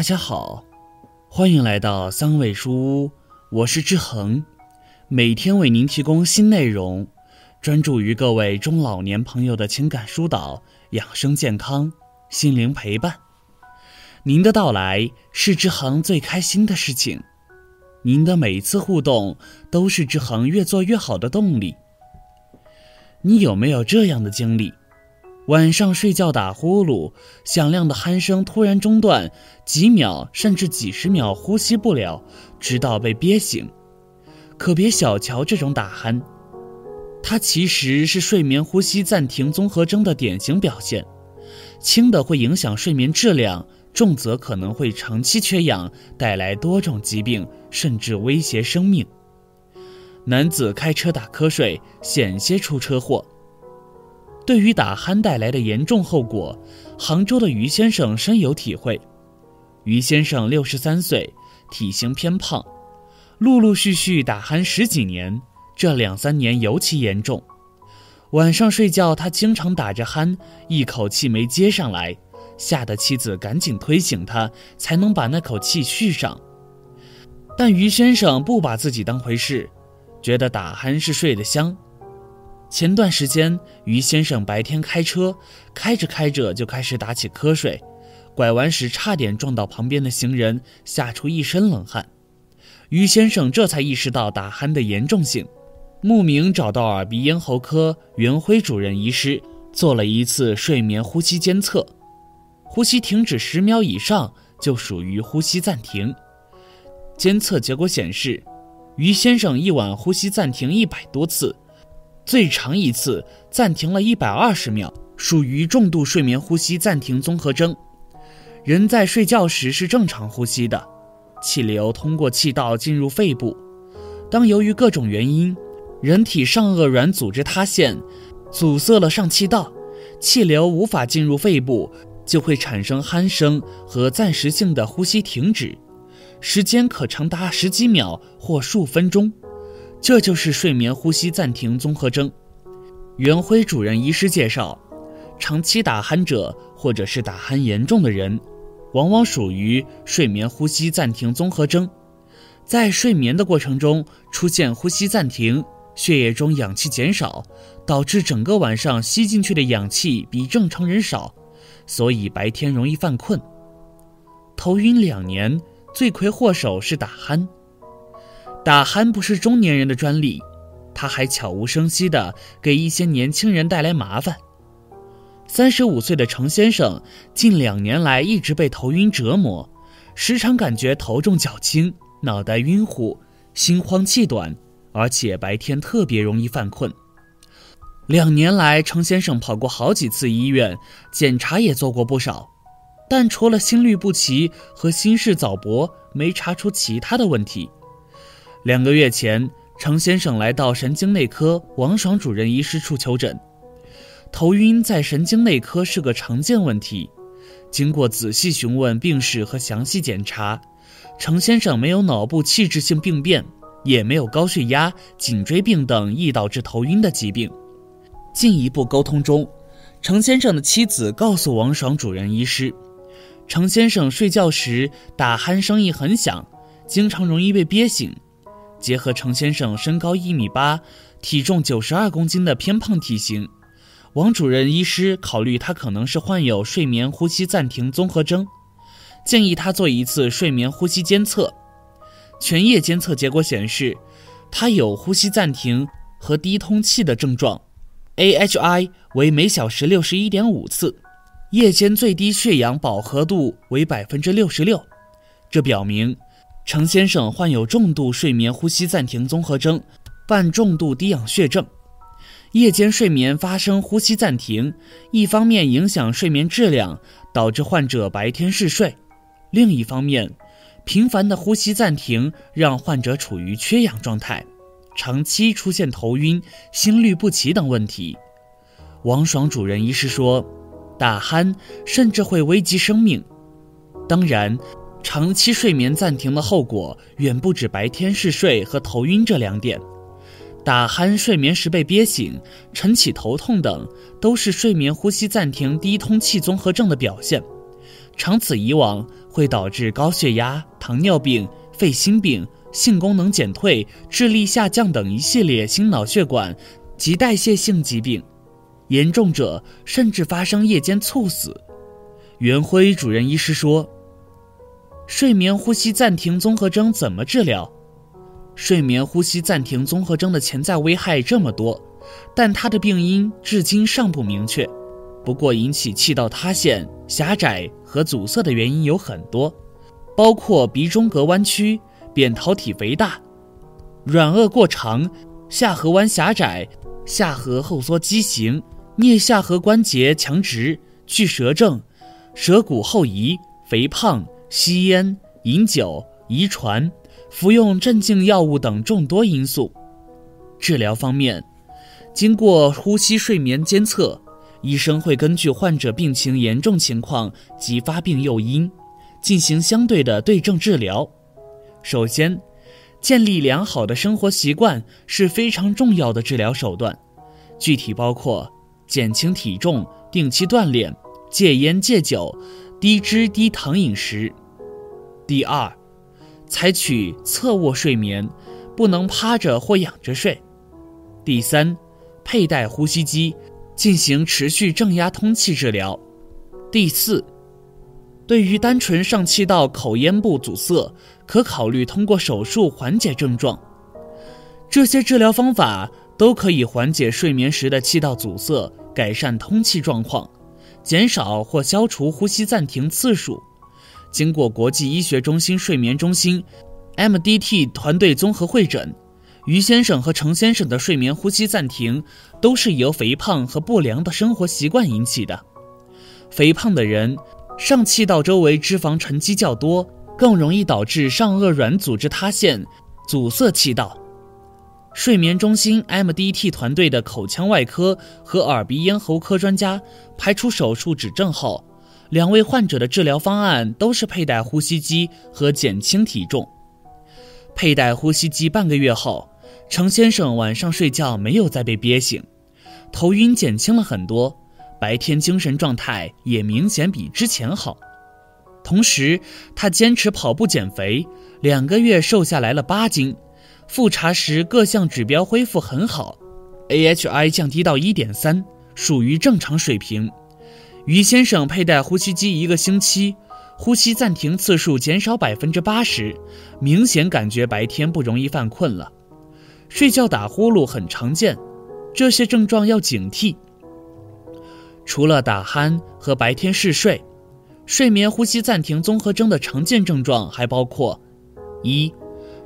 大家好，欢迎来到三味书屋，我是志恒，每天为您提供新内容，专注于各位中老年朋友的情感疏导、养生健康、心灵陪伴。您的到来是志恒最开心的事情，您的每一次互动都是志恒越做越好的动力。你有没有这样的经历？晚上睡觉打呼噜，响亮的鼾声突然中断，几秒甚至几十秒呼吸不了，直到被憋醒。可别小瞧这种打鼾，它其实是睡眠呼吸暂停综合征的典型表现。轻的会影响睡眠质量，重则可能会长期缺氧，带来多种疾病，甚至威胁生命。男子开车打瞌睡，险些出车祸。对于打鼾带来的严重后果，杭州的于先生深有体会。于先生六十三岁，体型偏胖，陆陆续续打鼾十几年，这两三年尤其严重。晚上睡觉，他经常打着鼾，一口气没接上来，吓得妻子赶紧推醒他，才能把那口气续上。但于先生不把自己当回事，觉得打鼾是睡得香。前段时间，于先生白天开车，开着开着就开始打起瞌睡，拐弯时差点撞到旁边的行人，吓出一身冷汗。于先生这才意识到打鼾的严重性，慕名找到耳鼻咽喉科袁辉主任医师，做了一次睡眠呼吸监测，呼吸停止十秒以上就属于呼吸暂停。监测结果显示，于先生一晚呼吸暂停一百多次。最长一次暂停了一百二十秒，属于重度睡眠呼吸暂停综合征。人在睡觉时是正常呼吸的，气流通过气道进入肺部。当由于各种原因，人体上颚软组织塌陷，阻塞了上气道，气流无法进入肺部，就会产生鼾声和暂时性的呼吸停止，时间可长达十几秒或数分钟。这就是睡眠呼吸暂停综合征。袁辉主任医师介绍，长期打鼾者或者是打鼾严重的人，往往属于睡眠呼吸暂停综合征。在睡眠的过程中出现呼吸暂停，血液中氧气减少，导致整个晚上吸进去的氧气比正常人少，所以白天容易犯困、头晕两年。罪魁祸首是打鼾。打鼾不是中年人的专利，他还悄无声息地给一些年轻人带来麻烦。三十五岁的程先生近两年来一直被头晕折磨，时常感觉头重脚轻、脑袋晕乎、心慌气短，而且白天特别容易犯困。两年来，程先生跑过好几次医院，检查也做过不少，但除了心律不齐和心室早搏，没查出其他的问题。两个月前，程先生来到神经内科王爽主任医师处求诊。头晕在神经内科是个常见问题。经过仔细询问病史和详细检查，程先生没有脑部器质性病变，也没有高血压、颈椎病等易导致头晕的疾病。进一步沟通中，程先生的妻子告诉王爽主任医师，程先生睡觉时打鼾声音很响，经常容易被憋醒。结合程先生身高一米八、体重九十二公斤的偏胖体型，王主任医师考虑他可能是患有睡眠呼吸暂停综合征，建议他做一次睡眠呼吸监测。全夜监测结果显示，他有呼吸暂停和低通气的症状，AHI 为每小时六十一点五次，夜间最低血氧饱和度为百分之六十六，这表明。程先生患有重度睡眠呼吸暂停综合征，伴重度低氧血症。夜间睡眠发生呼吸暂停，一方面影响睡眠质量，导致患者白天嗜睡；另一方面，频繁的呼吸暂停让患者处于缺氧状态，长期出现头晕、心律不齐等问题。王爽主任医师说，打鼾甚至会危及生命。当然。长期睡眠暂停的后果远不止白天嗜睡和头晕这两点，打鼾、睡眠时被憋醒、晨起头痛等，都是睡眠呼吸暂停低通气综合症的表现。长此以往，会导致高血压、糖尿病、肺心病、性功能减退、智力下降等一系列心脑血管及代谢性疾病，严重者甚至发生夜间猝死。袁辉主任医师说：“睡眠呼吸暂停综合征怎么治疗？睡眠呼吸暂停综合征的潜在危害这么多，但它的病因至今尚不明确。不过，引起气道塌陷、狭窄和阻塞的原因有很多，包括鼻中隔弯曲、扁桃体肥大、软腭过长、下颌弯狭窄、下颌后缩畸形、颞下颌关节强直、巨舌症。”舌骨后移、肥胖、吸烟、饮酒、遗传、服用镇静药物等众多因素。治疗方面，经过呼吸睡眠监测，医生会根据患者病情严重情况及发病诱因，进行相对的对症治疗。首先，建立良好的生活习惯是非常重要的治疗手段，具体包括减轻体重、定期锻炼。戒烟戒酒，低脂低糖饮食。第二，采取侧卧睡眠，不能趴着或仰着睡。第三，佩戴呼吸机，进行持续正压通气治疗。第四，对于单纯上气道口咽部阻塞，可考虑通过手术缓解症状。这些治疗方法都可以缓解睡眠时的气道阻塞，改善通气状况。减少或消除呼吸暂停次数。经过国际医学中心睡眠中心 （MDT） 团队综合会诊，于先生和程先生的睡眠呼吸暂停都是由肥胖和不良的生活习惯引起的。肥胖的人上气道周围脂肪沉积较多，更容易导致上颚软组织塌陷，阻塞气道。睡眠中心 MDT 团队的口腔外科和耳鼻咽喉科专家排除手术指证后，两位患者的治疗方案都是佩戴呼吸机和减轻体重。佩戴呼吸机半个月后，程先生晚上睡觉没有再被憋醒，头晕减轻了很多，白天精神状态也明显比之前好。同时，他坚持跑步减肥，两个月瘦下来了八斤。复查时各项指标恢复很好，AHI 降低到一点三，属于正常水平。于先生佩戴呼吸机一个星期，呼吸暂停次数减少百分之八十，明显感觉白天不容易犯困了。睡觉打呼噜很常见，这些症状要警惕。除了打鼾和白天嗜睡，睡眠呼吸暂停综合征的常见症状还包括一。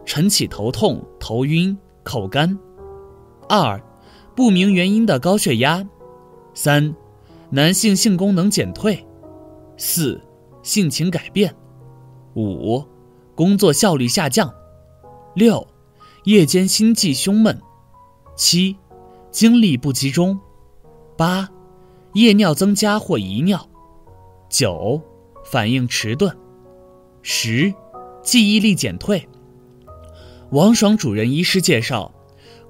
晨起头痛、头晕、口干；二，不明原因的高血压；三，男性性功能减退；四，性情改变；五，工作效率下降；六，夜间心悸胸闷；七，精力不集中；八，夜尿增加或遗尿；九，反应迟钝；十，记忆力减退。王爽主任医师介绍，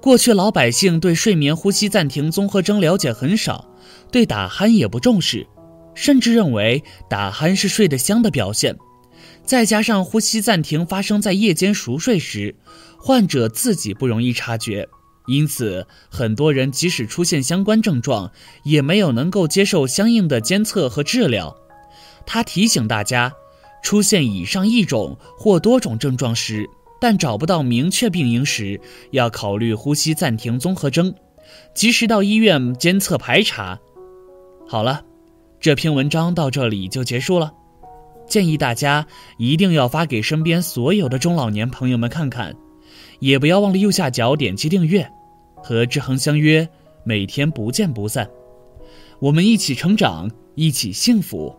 过去老百姓对睡眠呼吸暂停综合征了解很少，对打鼾也不重视，甚至认为打鼾是睡得香的表现。再加上呼吸暂停发生在夜间熟睡时，患者自己不容易察觉，因此很多人即使出现相关症状，也没有能够接受相应的监测和治疗。他提醒大家，出现以上一种或多种症状时。但找不到明确病因时，要考虑呼吸暂停综合征，及时到医院监测排查。好了，这篇文章到这里就结束了。建议大家一定要发给身边所有的中老年朋友们看看，也不要忘了右下角点击订阅。和志恒相约，每天不见不散。我们一起成长，一起幸福。